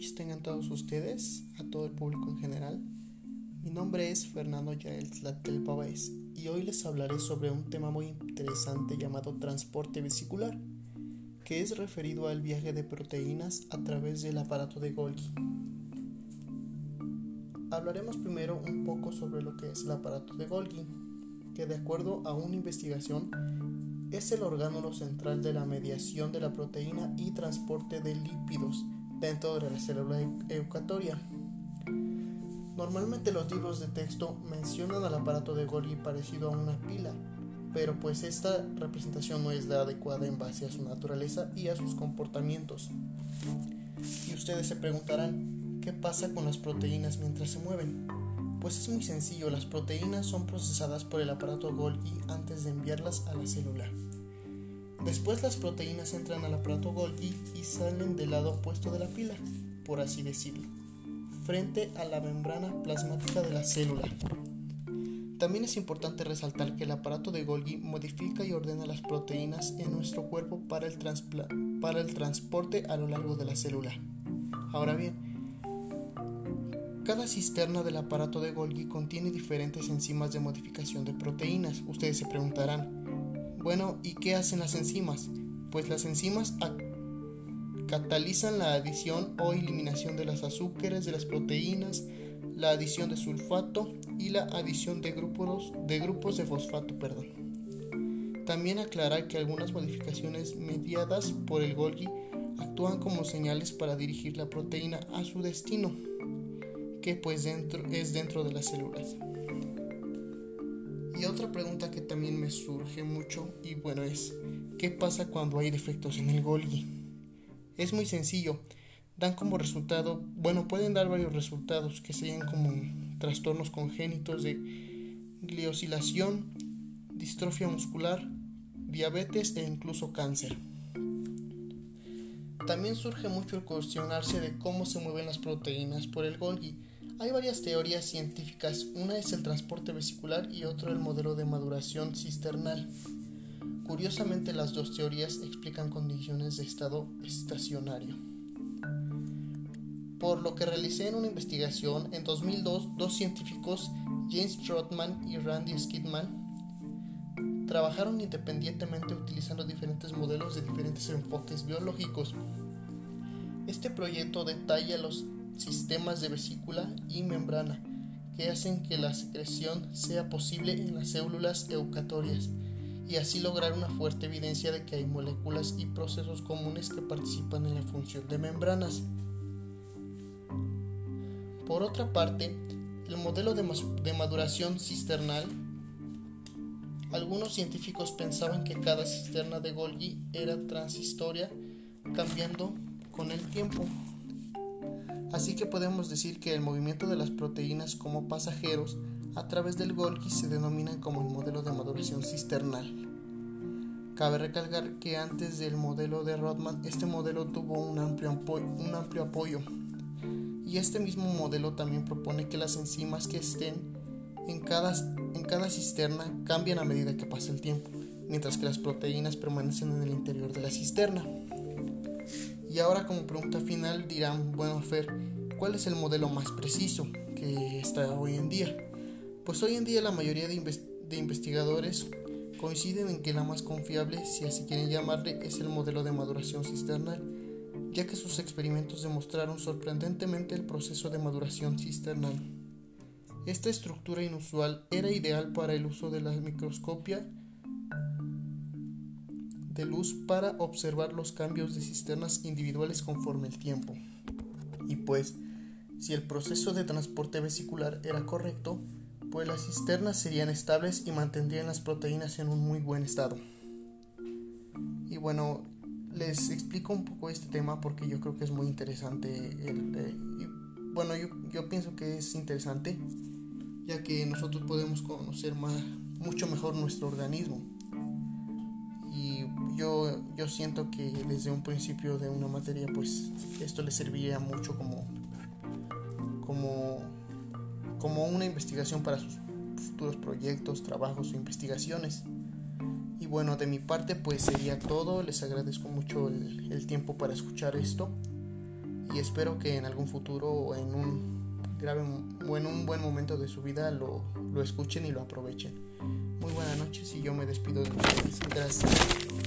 noches tengan todos ustedes, a todo el público en general. Mi nombre es Fernando Yael Tlatel Pavés y hoy les hablaré sobre un tema muy interesante llamado transporte vesicular, que es referido al viaje de proteínas a través del aparato de Golgi. Hablaremos primero un poco sobre lo que es el aparato de Golgi, que de acuerdo a una investigación es el orgánulo central de la mediación de la proteína y transporte de lípidos dentro de la célula eucatoria. Normalmente los libros de texto mencionan al aparato de Golgi parecido a una pila, pero pues esta representación no es la adecuada en base a su naturaleza y a sus comportamientos. Y ustedes se preguntarán, ¿qué pasa con las proteínas mientras se mueven? Pues es muy sencillo, las proteínas son procesadas por el aparato Golgi antes de enviarlas a la célula. Después las proteínas entran al aparato Golgi y salen del lado opuesto de la pila, por así decirlo, frente a la membrana plasmática de la célula. También es importante resaltar que el aparato de Golgi modifica y ordena las proteínas en nuestro cuerpo para el, transporte a lo largo de la célula. Ahora bien, cada cisterna del aparato de Golgi contiene diferentes enzimas de modificación de proteínas. Ustedes se preguntarán, bueno, ¿y qué hacen las enzimas? Pues las enzimas catalizan la adición o eliminación de los azúcares de las proteínas, la adición de sulfato y la adición de grupos de, fosfato. Perdón. También aclarar que algunas modificaciones mediadas por el Golgi actúan como señales para dirigir la proteína a su destino, que pues dentro, es dentro de las células. Y otra pregunta que también me surge mucho y bueno es, ¿qué pasa cuando hay defectos en el Golgi? Es muy sencillo, dan como resultado, bueno, pueden dar varios resultados que serían como trastornos congénitos de gliosilación, distrofia muscular, diabetes e incluso cáncer. También surge mucho el cuestionarse de cómo se mueven las proteínas por el Golgi hay varias teorías científicas, una es el transporte vesicular y otra el modelo de maduración cisternal. Curiosamente las dos teorías explican condiciones de estado estacionario. Por lo que realicé en una investigación, en 2002 dos científicos, James Trotman y Randy Skidman, trabajaron independientemente utilizando diferentes modelos de diferentes enfoques biológicos. Este proyecto detalla los sistemas de vesícula y membrana que hacen que la secreción sea posible en las células eucatorias y así lograr una fuerte evidencia de que hay moléculas y procesos comunes que participan en la función de membranas. Por otra parte, el modelo de, maduración cisternal, algunos científicos pensaban que cada cisterna de Golgi era transistoria, cambiando con el tiempo. Así que podemos decir que el movimiento de las proteínas como pasajeros a través del Golgi se denominan como el modelo de maduración cisternal. Cabe recalcar que antes del modelo de Rodman, este modelo tuvo un amplio, apoyo. Y este mismo modelo también propone que las enzimas que estén en cada cisterna cambian a medida que pasa el tiempo, mientras que las proteínas permanecen en el interior de la cisterna. Y ahora como pregunta final dirán, bueno Fer, ¿cuál es el modelo más preciso que está hoy en día? Pues hoy en día la mayoría de, investigadores coinciden en que la más confiable, si así quieren llamarle, es el modelo de maduración cisternal, ya que sus experimentos demostraron sorprendentemente el proceso de maduración cisternal. Esta estructura inusual era ideal para el uso de la microscopia de luz para observar los cambios de cisternas individuales conforme el tiempo. Y pues, si el proceso de transporte vesicular era correcto, pues las cisternas serían estables y mantendrían las proteínas en un muy buen estado. Y bueno, les explico un poco este tema porque yo creo que es muy interesante. bueno, yo, yo, pienso que es interesante ya que nosotros podemos conocer más, mucho mejor nuestro organismo yo, yo siento que desde un principio de una materia pues esto le serviría mucho como, como, como una investigación para sus futuros proyectos, trabajos o investigaciones. Y bueno, de mi parte pues sería todo, les agradezco mucho el, el tiempo para escuchar esto y espero que en algún futuro o en un grave o en un buen momento de su vida lo, lo escuchen y lo aprovechen. Muy buenas noches y yo me despido de ustedes. Gracias.